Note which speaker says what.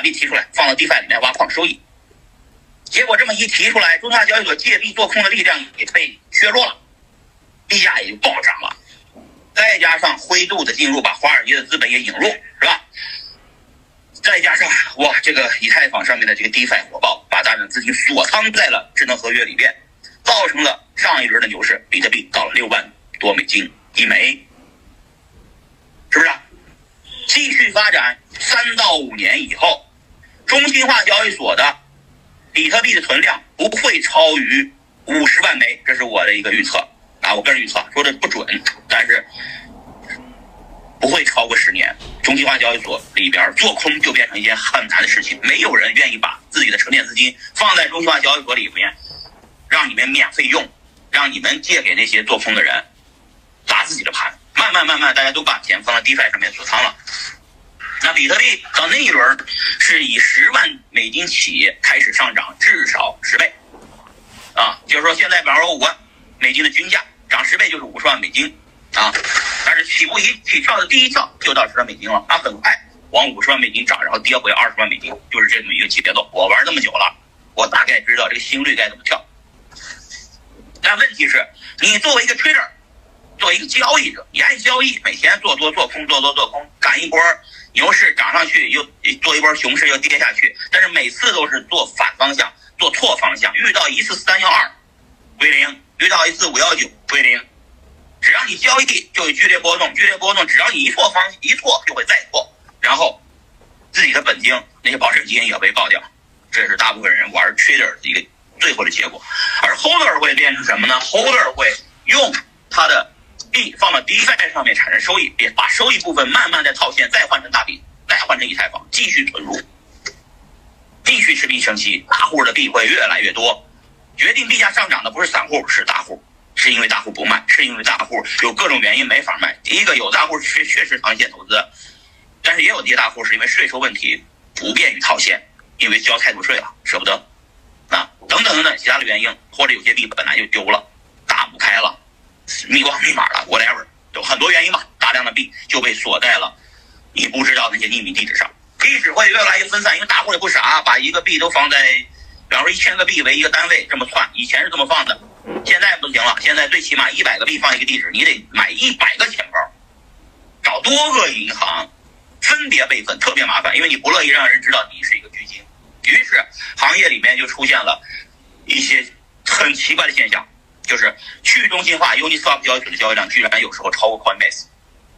Speaker 1: 把币提出来放到 DeFi 里面挖矿收益。结果这么一提出来，中心化交易所借币做空的力量也被削弱了，币价也就暴涨了。再加上灰度的进入，把华尔街的资本也引入，是吧？再加上哇，这个以太坊上面的这个 DeFi 火爆，把大量资金锁仓在了智能合约里边，造成了上一轮的牛市，比特币到了六万多美金一枚，是不是？继续发展三到五年以后，中心化交易所的比特币的存量不会超于五十万枚，这是我的一个预测啊，我个人预测，说的不准，但是不会超过十年。中心化交易所里边做空就变成一件很难的事情，没有人愿意把自己的沉淀资金放在中心化交易所里面，让你们免费用，让你们借给那些做空的人砸自己的盘。慢慢慢慢，大家都把钱放在 DeFi 上面锁仓了。比特币到那一轮是以十万美金起开始上涨，至少十倍啊，就是说现在比方说五万美金的均价涨十倍就是五十万美金啊。但是起步一起跳的第一跳就到十万美金了，它很快往五十万美金涨，然后跌回二十万美金，就是这么一个节奏。我玩这么久了，我大概知道这个心率该怎么跳。但问题是，你作为一个 trader，作为一个交易者，你爱交易，每天做多做空，做多做空，赶一波牛市涨上去，又做一波熊市又跌下去，但是每次都是做反方向，做错方向，遇到一次三幺二归零，遇到一次五幺九归零。只要你交易就有剧烈波动，剧烈波动，只要你一错方一错就会再错，然后自己的本金那些保证金也被爆掉，这是大部分人玩 trader 的一个最后的结果。而 holder 会变成什么呢？holder 会用他的币放到 DeFi 上面产生收益，也把收益部分慢慢再套现，再换成大币，再换成以太坊，继续存入，继续持币生息，大户的币会越来越多。决定币价上涨的不是散户，是大户。是因为大户不卖，是因为大户有各种原因没法卖。第一个有大户确确实长线投资，但是也有些大户是因为税收问题不便于套现，因为交太多税了舍不得，啊等等等等其他的原因，或者有些币本来就丢了，打不开了，密光密码了，whatever，有很多原因吧。大量的币就被锁在了你不知道那些匿名地址上，地址会越来越分散，因为大户也不傻，把一个币都放在，比方说一千个币为一个单位这么串，以前是这么放的。现在不行了，现在最起码一百个币放一个地址，你得买一百个钱包，找多个银行分别备份，特别麻烦，因为你不乐意让人知道你是一个巨鲸。于是行业里面就出现了一些很奇怪的现象，就是去中心化 Uniswap 交易所的交易量居然有时候超过 Coinbase。